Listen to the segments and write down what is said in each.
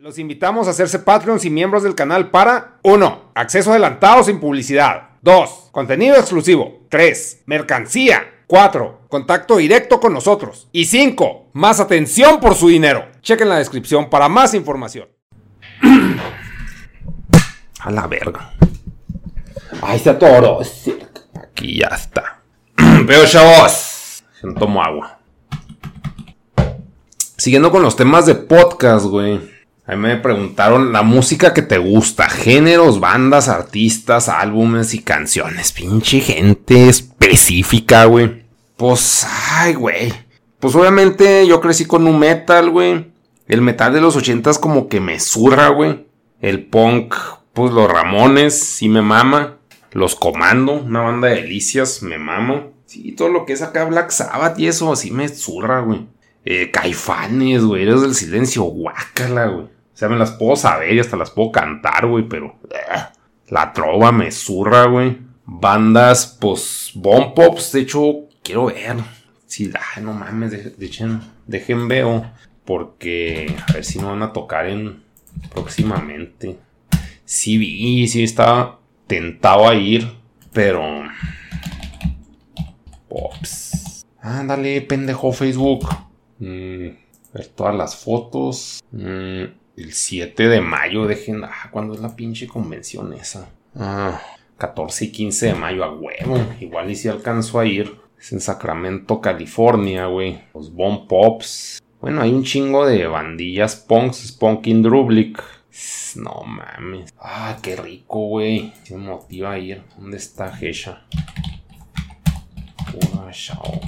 Los invitamos a hacerse Patreons y miembros del canal para 1. Acceso adelantado sin publicidad. 2. Contenido exclusivo. 3. Mercancía. 4. Contacto directo con nosotros. Y 5. Más atención por su dinero. Chequen la descripción para más información. A la verga. Ahí está todo. Aquí ya está. Veo chavos. Tomo agua. Siguiendo con los temas de podcast, güey. A mí me preguntaron la música que te gusta, géneros, bandas, artistas, álbumes y canciones. Pinche gente específica, güey. Pues, ay, güey. Pues obviamente yo crecí con un metal, güey. El metal de los ochentas como que me zurra, güey. El punk, pues los Ramones, sí me mama. Los Comando, una banda de delicias, me mamo. Sí, todo lo que es acá Black Sabbath y eso, así me zurra, güey. Eh, caifanes, güey, eres del silencio, guácala, güey. Sea, me las puedo saber y hasta las puedo cantar, güey, pero... eh, la trova me zurra, güey. Bandas, pues, bomb pops, de hecho, quiero ver. Sí, ah, no mames, de, de hecho, dejen veo. Porque, a ver si no van a tocar en... Próximamente. Sí vi, sí estaba tentado a ir, pero... Pops. Ándale, pendejo Facebook. Mm, ver todas las fotos. Mm, el 7 de mayo, dejen. Ah, ¿cuándo es la pinche convención esa? Ah, 14 y 15 de mayo, a huevo. Igual y si alcanzo a ir. Es en Sacramento, California, güey. Los Bomb Pops. Bueno, hay un chingo de bandillas punks. Spunkin Drublick. No mames. Ah, qué rico, güey. Se me motiva a ir. ¿Dónde está Gesha? Pura chao.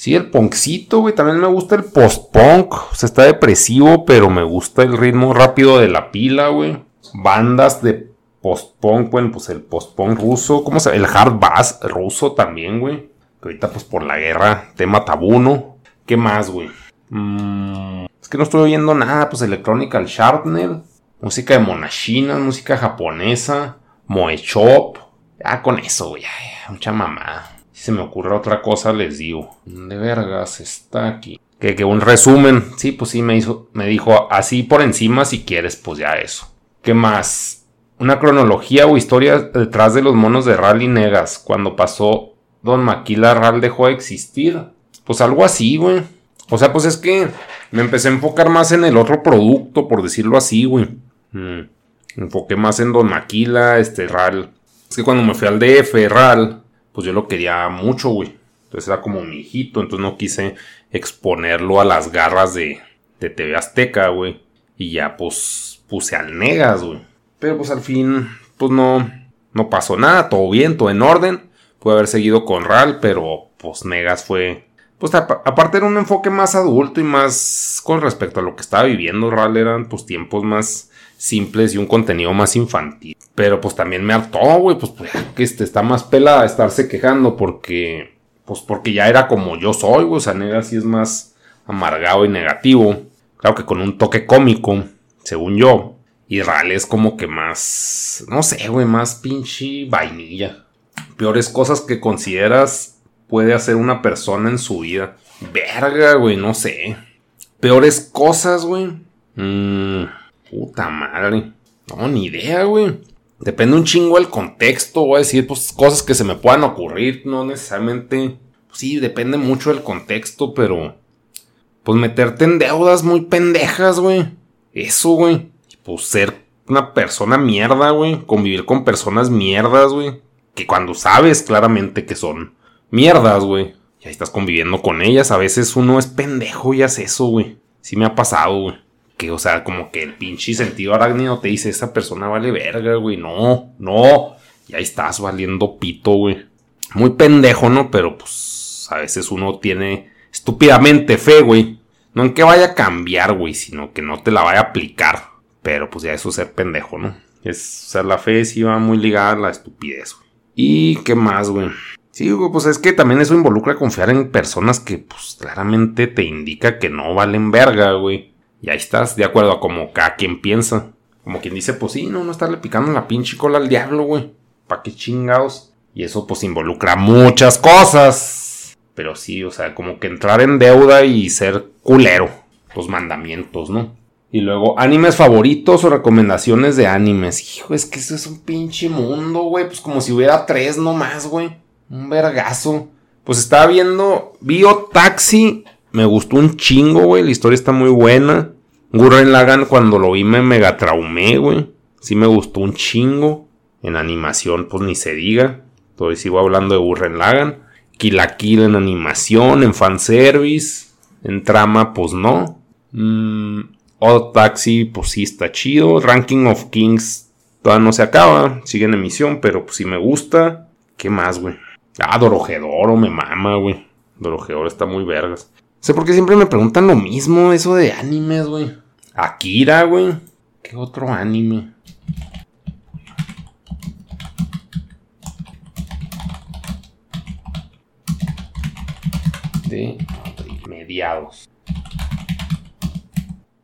Sí, el punkcito, güey. También me gusta el post-punk. O sea, está depresivo, pero me gusta el ritmo rápido de la pila, güey. Bandas de post-punk, bueno, pues el post-punk ruso. ¿Cómo se El hard bass ruso también, güey. Que ahorita, pues por la guerra, tema tabú, ¿no? ¿Qué más, güey? Mm, es que no estoy oyendo nada. Pues Electronical Sharpner. Música de monachinas, música japonesa. Moe Chop. Ya con eso, güey. Mucha mamá. Si se me ocurre otra cosa, les digo. De vergas está aquí. Que, que un resumen. Sí, pues sí, me, hizo, me dijo así por encima, si quieres, pues ya eso. ¿Qué más? Una cronología o historia detrás de los monos de Rally Negas. Cuando pasó Don Maquila, Ral dejó de existir. Pues algo así, güey. O sea, pues es que me empecé a enfocar más en el otro producto, por decirlo así, güey. Mm. Enfoqué más en Don Maquila, este Ral. Es que cuando me fui al DF, Ral, pues yo lo quería mucho, güey. Entonces era como mi hijito, entonces no quise exponerlo a las garras de, de TV Azteca, güey. Y ya pues puse al Negas, güey. Pero pues al fin, pues no, no pasó nada, todo bien, todo en orden. Pude haber seguido con Ral, pero pues Negas fue... Pues aparte era un enfoque más adulto y más con respecto a lo que estaba viviendo Ral eran pues tiempos más simples y un contenido más infantil. Pero pues también me hartó, güey, pues, pues que este, está más pela estarse quejando porque, pues porque ya era como yo soy, güey, o sea, Negas sí es más amargado y negativo. Claro que con un toque cómico, según yo. Y Ral es como que más, no sé, güey, más pinche vainilla. Peores cosas que consideras puede hacer una persona en su vida. Verga, güey, no sé. Peores cosas, güey. Mmm, puta madre. No, ni idea, güey. Depende un chingo del contexto, voy a decir, pues cosas que se me puedan ocurrir, no necesariamente. Pues, sí, depende mucho del contexto, pero. Pues meterte en deudas muy pendejas, güey. Eso, güey. Pues ser una persona mierda, güey. Convivir con personas mierdas, güey. Que cuando sabes claramente que son mierdas, güey. Y ahí estás conviviendo con ellas. A veces uno es pendejo y hace eso, güey. Sí me ha pasado, güey. Que, o sea, como que el pinche sentido arácnido te dice, esa persona vale verga, güey. No, no. Y ahí estás valiendo pito, güey. Muy pendejo, ¿no? Pero pues a veces uno tiene estúpidamente fe, güey. No en que vaya a cambiar, güey, sino que no te la vaya a aplicar. Pero pues ya eso es ser pendejo, ¿no? Es, o sea, la fe sí va muy ligada a la estupidez, güey. ¿Y qué más, güey? Sí, güey, pues es que también eso involucra confiar en personas que, pues, claramente te indica que no valen verga, güey. Y ahí estás, de acuerdo a como cada quien piensa. Como quien dice, pues sí, no, no estarle picando la pinche cola al diablo, güey. ¿Pa' qué chingados? Y eso, pues, involucra muchas cosas. Pero sí, o sea, como que entrar en deuda y ser culero. Los mandamientos, ¿no? Y luego, animes favoritos o recomendaciones de animes. Hijo, es que eso es un pinche mundo, güey. Pues como si hubiera tres nomás, güey. Un vergazo. Pues estaba viendo. Bio Taxi. Me gustó un chingo, güey. La historia está muy buena. Gurren Lagan, cuando lo vi, me mega traumé, güey. Sí me gustó un chingo. En animación, pues ni se diga. Todavía sigo hablando de Gurren Lagan. Kill la Kill en animación, en fanservice. En trama, pues no. Odd Taxi, pues sí está chido. Ranking of Kings todavía no se acaba. Sigue en emisión, pero pues sí me gusta. ¿Qué más, güey? Ah, Dorojedoro me mama, güey. Dorojedoro está muy vergas. Sé por qué siempre me preguntan lo mismo, eso de animes, güey. Akira, güey. ¿Qué otro anime? De mediados.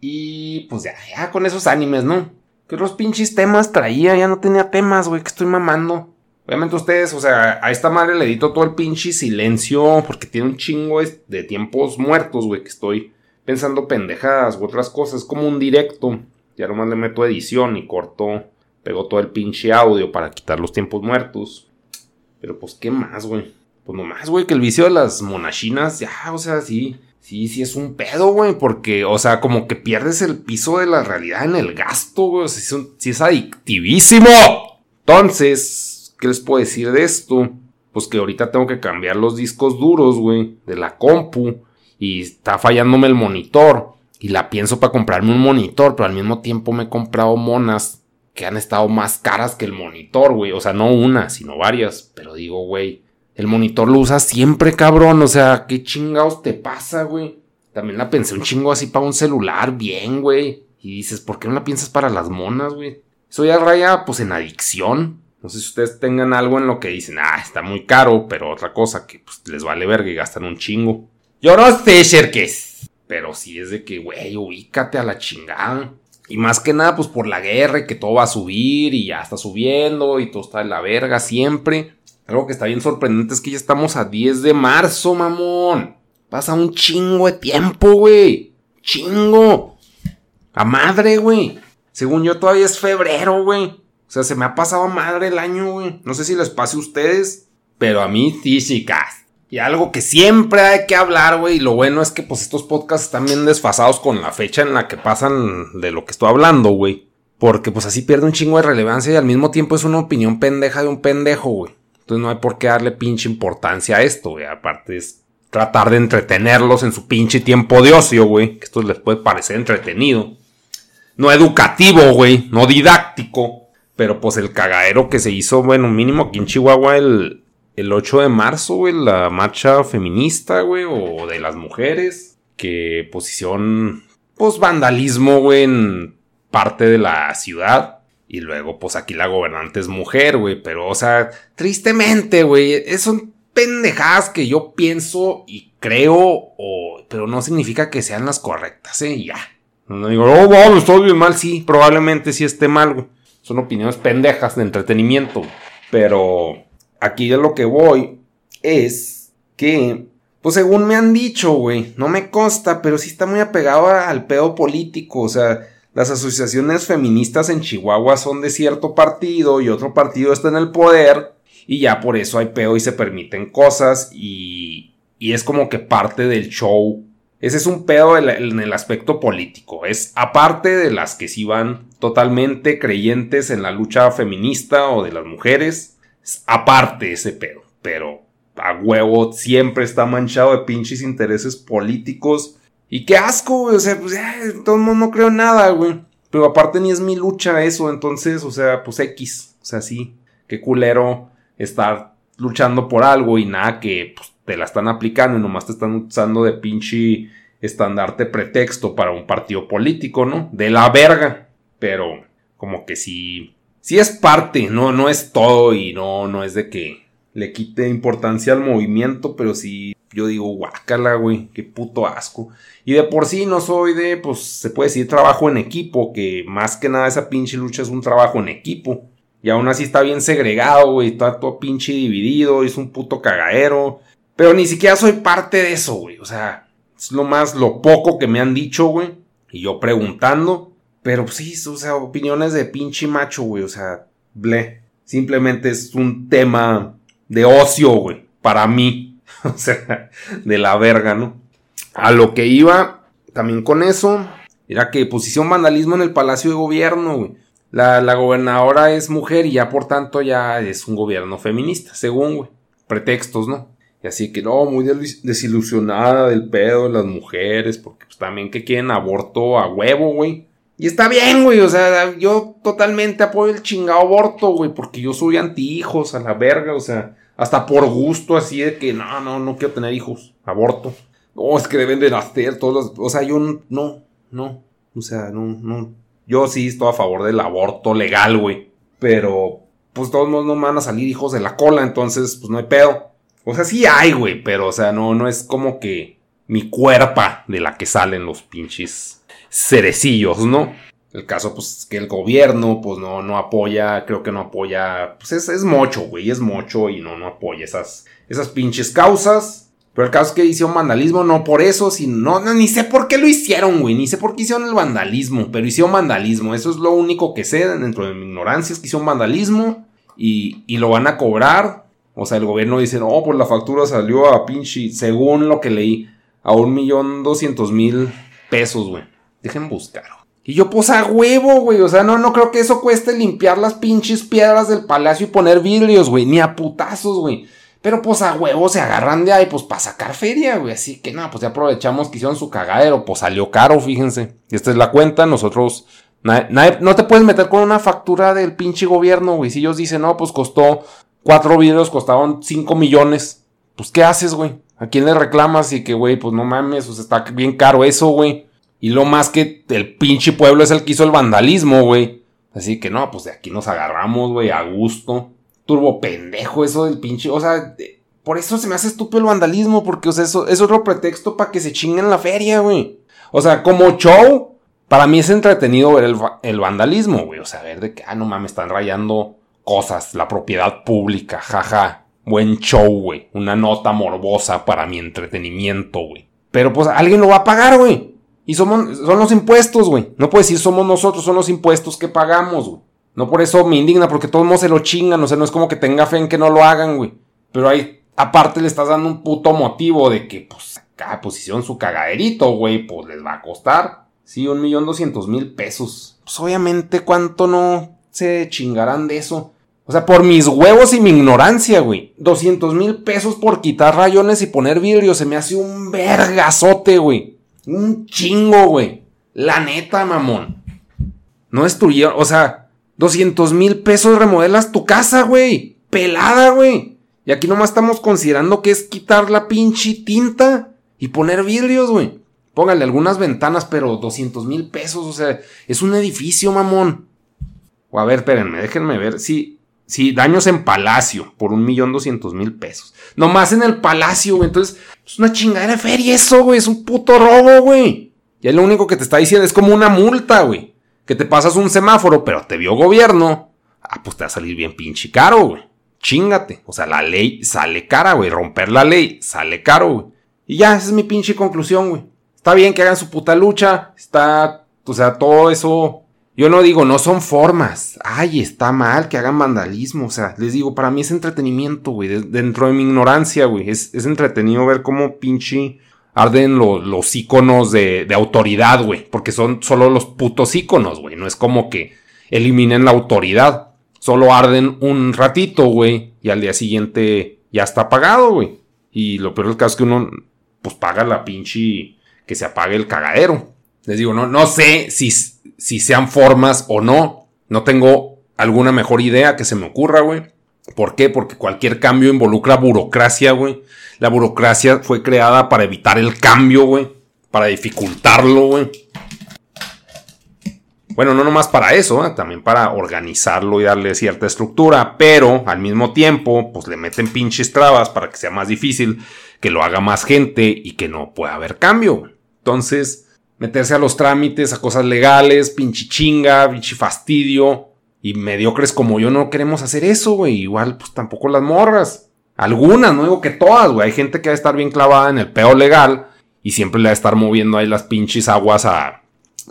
Y pues ya, ya con esos animes, ¿no? Que los pinches temas traía, ya no tenía temas, güey, que estoy mamando. Obviamente ustedes, o sea, a esta madre le edito todo el pinche silencio porque tiene un chingo de tiempos muertos, güey, que estoy pensando pendejadas u otras cosas. Es como un directo. Ya nomás le meto edición y corto, pego todo el pinche audio para quitar los tiempos muertos. Pero pues, ¿qué más, güey? Pues nomás, güey, que el vicio de las monachinas, ya, o sea, sí. Sí, sí es un pedo, güey, porque, o sea, como que pierdes el piso de la realidad en el gasto, güey, o sea, sí es, adictivísimo. Entonces, ¿qué les puedo decir de esto? Pues que ahorita tengo que cambiar los discos duros, güey, de la compu, y está fallándome el monitor, y la pienso para comprarme un monitor, pero al mismo tiempo me he comprado monas que han estado más caras que el monitor, güey, o sea, no una, sino varias, pero digo, güey, el monitor lo usas siempre, cabrón. O sea, ¿qué chingados te pasa, güey? También la pensé un chingo así para un celular, bien, güey. Y dices, ¿por qué no la piensas para las monas, güey? Eso ya raya, pues, en adicción. No sé si ustedes tengan algo en lo que dicen, ah, está muy caro, pero otra cosa que pues, les vale verga y gastan un chingo. Yo no sé, Sherkes. Pero sí es de que, güey, ubícate a la chingada. Y más que nada, pues por la guerra y que todo va a subir y ya está subiendo y todo está de la verga siempre. Algo que está bien sorprendente es que ya estamos a 10 de marzo, mamón. Pasa un chingo de tiempo, güey. Chingo. A madre, güey. Según yo todavía es febrero, güey. O sea, se me ha pasado madre el año, güey. No sé si les pase a ustedes, pero a mí físicas. Y algo que siempre hay que hablar, güey. Y lo bueno es que pues estos podcasts están bien desfasados con la fecha en la que pasan de lo que estoy hablando, güey. Porque pues así pierde un chingo de relevancia y al mismo tiempo es una opinión pendeja de un pendejo, güey. Entonces no hay por qué darle pinche importancia a esto, güey. Aparte es tratar de entretenerlos en su pinche tiempo de ocio, güey. Que esto les puede parecer entretenido. No educativo, güey. No didáctico. Pero pues el cagadero que se hizo, bueno, mínimo aquí en Chihuahua el, el 8 de marzo, güey, la marcha feminista, güey, o de las mujeres, que posición, pues vandalismo, güey, en parte de la ciudad. Y luego, pues aquí la gobernante es mujer, güey, pero, o sea, tristemente, güey, son pendejadas que yo pienso y creo, o, pero no significa que sean las correctas, ¿eh? Ya. No digo, oh, wow, estoy bien mal, sí, probablemente sí esté mal, güey. Son opiniones pendejas de entretenimiento, pero aquí de lo que voy es que, pues según me han dicho, güey, no me consta, pero sí está muy apegado al pedo político, o sea, las asociaciones feministas en Chihuahua son de cierto partido y otro partido está en el poder y ya por eso hay pedo y se permiten cosas y, y es como que parte del show. Ese es un pedo en el aspecto político. Es aparte de las que sí van totalmente creyentes en la lucha feminista o de las mujeres aparte ese pedo, pero a huevo siempre está manchado de pinches intereses políticos. Y qué asco, güey, o sea, pues todo el mundo no creo nada, güey. Pero aparte ni es mi lucha eso, entonces, o sea, pues X, o sea, sí, qué culero estar luchando por algo y nada que pues, te la están aplicando y nomás te están usando de pinche estandarte pretexto para un partido político, ¿no? De la verga. Pero como que sí, sí es parte, no, no es todo y no, no es de que le quite importancia al movimiento, pero sí, yo digo, guácala, güey, qué puto asco. Y de por sí no soy de, pues, se puede decir trabajo en equipo, que más que nada esa pinche lucha es un trabajo en equipo. Y aún así está bien segregado, güey, está todo pinche dividido, es un puto cagadero. Pero ni siquiera soy parte de eso, güey, o sea, es lo más, lo poco que me han dicho, güey. Y yo preguntando, pero sí, o sea, opiniones de pinche macho, güey. O sea, ble. Simplemente es un tema de ocio, güey. Para mí. o sea, de la verga, ¿no? A lo que iba también con eso. Era que posición vandalismo en el Palacio de Gobierno, güey. La, la gobernadora es mujer y ya por tanto ya es un gobierno feminista, según, güey. Pretextos, ¿no? Y así que no, muy desilusionada del pedo de las mujeres, porque pues también que quieren aborto a huevo, güey. Y está bien, güey, o sea, yo totalmente apoyo el chingado aborto, güey, porque yo soy anti hijos, a la verga, o sea, hasta por gusto, así de que no, no, no quiero tener hijos, aborto. No, es que deben de nacer todos los, o sea, yo no, no, o sea, no, no. Yo sí estoy a favor del aborto legal, güey, pero pues todos no me van a salir hijos de la cola, entonces, pues no hay pedo. O sea, sí hay, güey, pero, o sea, no, no es como que mi cuerpa de la que salen los pinches cerecillos, ¿no? El caso, pues, es que el gobierno, pues, no, no apoya, creo que no apoya, pues, es, es mocho, güey, es mocho y no, no apoya esas, esas pinches causas. Pero el caso es que hicieron vandalismo, no por eso, sino, no, ni sé por qué lo hicieron, güey, ni sé por qué hicieron el vandalismo, pero hicieron vandalismo, eso es lo único que sé dentro de mi ignorancia, es que hicieron vandalismo y, y lo van a cobrar. O sea, el gobierno dice, no, pues la factura salió a pinche, según lo que leí, a un millón doscientos mil pesos, güey. Dejen buscar. Y yo, pues a huevo, güey. O sea, no, no creo que eso cueste limpiar las pinches piedras del palacio y poner vidrios, güey. Ni a putazos, güey. Pero pues a huevo se agarran de ahí, pues para sacar feria, güey. Así que nada, pues ya aprovechamos que hicieron su cagadero. Pues salió caro, fíjense. Esta es la cuenta. Nosotros. no te puedes meter con una factura del pinche gobierno, güey. Si ellos dicen, no, pues costó. Cuatro vidrios costaban cinco millones. Pues, ¿qué haces, güey? ¿A quién le reclamas? Y que, güey, pues no mames, pues está bien caro eso, güey. Y lo más que el pinche pueblo es el que hizo el vandalismo, güey. Así que no, pues de aquí nos agarramos, güey, a gusto. Turbo pendejo eso del pinche. O sea, por eso se me hace estúpido el vandalismo, porque, o sea, eso es otro pretexto para que se chinguen la feria, güey. O sea, como show, Para mí es entretenido ver el, vandalismo, güey. O sea, ver de que, ah, no mames, están rayando cosas, la propiedad pública, jaja. Buen show, güey. Una nota morbosa para mi entretenimiento, güey. Pero pues alguien lo va a pagar, güey. Y somos, son los impuestos, güey. No puedes decir somos nosotros, son los impuestos que pagamos, güey. No por eso me indigna, porque todos modos se lo chingan. O sea, no es como que tenga fe en que no lo hagan, güey. Pero ahí, aparte le estás dando un puto motivo de que, pues, cada posición su cagaderito, güey, pues les va a costar. Sí, un millón doscientos mil pesos. Pues obviamente, ¿cuánto no se chingarán de eso? O sea, por mis huevos y mi ignorancia, güey. Doscientos mil pesos por quitar rayones y poner vidrio. Se me hace un vergazote, güey. Un chingo, güey. La neta, mamón. No destruyeron, o sea, doscientos mil pesos remodelas tu casa, güey. Pelada, güey. Y aquí nomás estamos considerando que es quitar la pinche tinta y poner vidrios, güey. Póngale algunas ventanas, pero 200 mil pesos, o sea, es un edificio, mamón. O a ver, espérenme, déjenme ver. Sí, sí, daños en palacio por un millón doscientos mil pesos. Nomás en el palacio, güey. Entonces, es una chingadera de feria eso, güey. Es un puto robo, güey. Y lo único que te está diciendo es como una multa, güey. Que te pasas un semáforo, pero te vio gobierno. Ah, pues te va a salir bien pinche caro, güey. Chingate. O sea, la ley sale cara, güey. Romper la ley sale caro, güey. Y ya, esa es mi pinche conclusión, güey. Está bien que hagan su puta lucha, está, o sea, todo eso. Yo no digo, no son formas. Ay, está mal que hagan vandalismo. O sea, les digo, para mí es entretenimiento, güey. dentro de mi ignorancia, güey. Es, entretenido ver cómo pinche arden los iconos de, de autoridad, güey. Porque son solo los putos iconos, güey. No es como que eliminen la autoridad. Solo arden un ratito, güey. Y al día siguiente ya está apagado, güey. Y lo peor del caso es que uno, pues paga la pinche que se apague el cagadero. Les digo, no, no sé si, si sean formas o no. No tengo alguna mejor idea que se me ocurra, güey. ¿Por qué? Porque cualquier cambio involucra burocracia, güey. La burocracia fue creada para evitar el cambio, güey. Para dificultarlo, güey. Bueno, no nomás para eso, ¿eh? también para organizarlo y darle cierta estructura, pero al mismo tiempo, pues le meten pinches trabas para que sea más difícil, que lo haga más gente y que no pueda haber cambio. Entonces, meterse a los trámites, a cosas legales, pinche chinga, pinche fastidio. Y mediocres como yo no queremos hacer eso, güey. Igual, pues tampoco las morras. Algunas, no digo que todas, güey. Hay gente que va a estar bien clavada en el peo legal y siempre le va a estar moviendo ahí las pinches aguas a,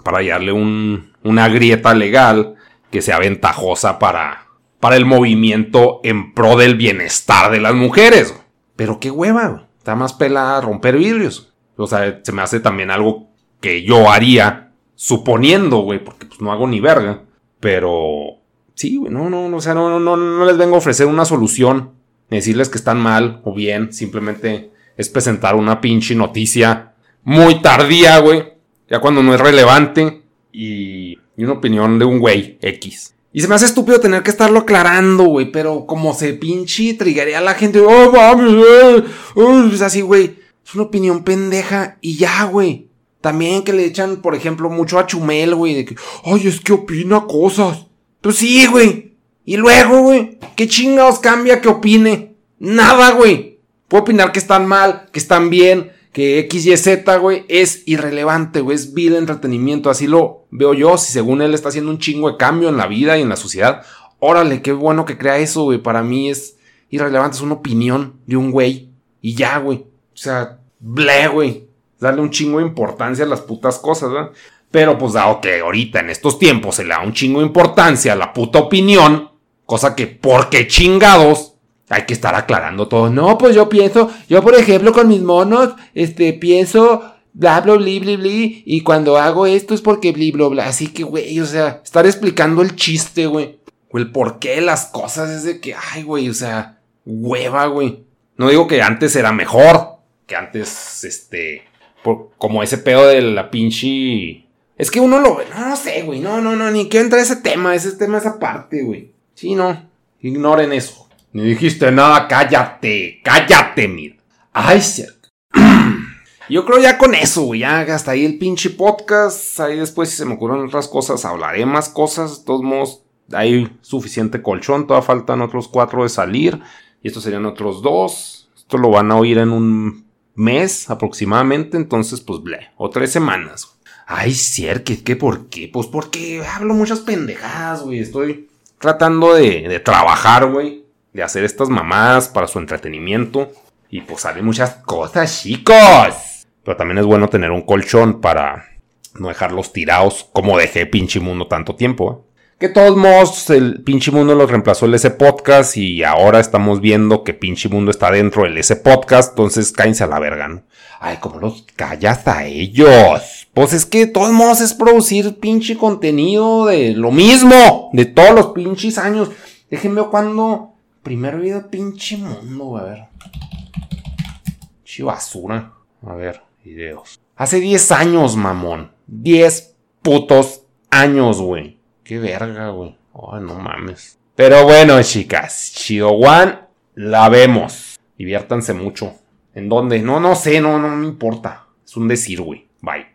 para hallarle un, una grieta legal que sea ventajosa para, para el movimiento en pro del bienestar de las mujeres. Pero qué hueva, güey. Está más pelada romper vidrios. O sea, se me hace también algo que yo haría, suponiendo, güey, porque pues no hago ni verga. Pero sí, güey, no, no, no, o sea, no, no, no les vengo a ofrecer una solución, decirles que están mal o bien, simplemente es presentar una pinche noticia muy tardía, güey, ya cuando no es relevante y, y una opinión de un güey X. Y se me hace estúpido tener que estarlo aclarando, güey, pero como se pinche triguería a la gente, oh, mames, eh, eh", es así, güey. Es una opinión pendeja y ya, güey. También que le echan, por ejemplo, mucho a Chumel, güey, de que, ay, es que opina cosas. Pues sí, güey. Y luego, güey, ¿qué chingados cambia que opine? Nada, güey. Puedo opinar que están mal, que están bien, que X, Y, Z, güey, es irrelevante, güey, es vil entretenimiento. Así lo veo yo. Si según él está haciendo un chingo de cambio en la vida y en la sociedad, órale, qué bueno que crea eso, güey. Para mí es irrelevante, es una opinión de un güey. Y ya, güey. O sea, ble, güey. Darle un chingo de importancia a las putas cosas, ¿verdad? Pero pues dado que ahorita en estos tiempos se le da un chingo de importancia a la puta opinión, cosa que porque chingados hay que estar aclarando todo. No, pues yo pienso, yo por ejemplo con mis monos, este, pienso bla bla bla bla y cuando hago esto es porque bla bla bla. Así que, güey, o sea, estar explicando el chiste, güey. O el porqué de las cosas es de que, ay, güey, o sea, hueva, güey. No digo que antes era mejor, que antes, este, como ese pedo de la pinche... Es que uno lo ve, no, no sé, güey, no, no, no, ni quiero entrar a ese tema, ese tema es aparte, güey. Sí, no, ignoren eso. Ni dijiste nada, cállate, cállate, mira. Ay, cierto. Yo creo ya con eso, güey, ya hasta ahí el pinche podcast. Ahí después, si se me ocurren otras cosas, hablaré más cosas. De todos modos, hay suficiente colchón, todavía faltan otros cuatro de salir. Y estos serían otros dos. Esto lo van a oír en un mes aproximadamente, entonces pues ble, o tres semanas. Ay, Cier, ¿qué, ¿qué por qué? Pues porque hablo muchas pendejadas, güey. Estoy tratando de, trabajar, güey. De hacer estas mamadas para su entretenimiento. Y pues salen muchas cosas, chicos. Pero también es bueno tener un colchón para no dejarlos tirados como dejé pinche mundo tanto tiempo. ¿eh? Que todos modos, el pinche mundo los reemplazó el S Podcast y ahora estamos viendo que pinche mundo está dentro del S Podcast, entonces cállense a la verga, ¿no? Ay, ¿cómo los callas a ellos? Pues es que de todos modos es producir pinche contenido de lo mismo, de todos los pinches años. Déjenme ver cuando primero video pinche mundo, a ver. Pinche basura. A ver, videos. Hace 10 años, mamón. 10 putos años, güey. Qué verga, güey. Ay, no mames. Pero bueno, chicas. Chido One, la vemos. Diviértanse mucho. ¿En dónde? No, no sé, no, no me importa. Es un decir, güey. Bye.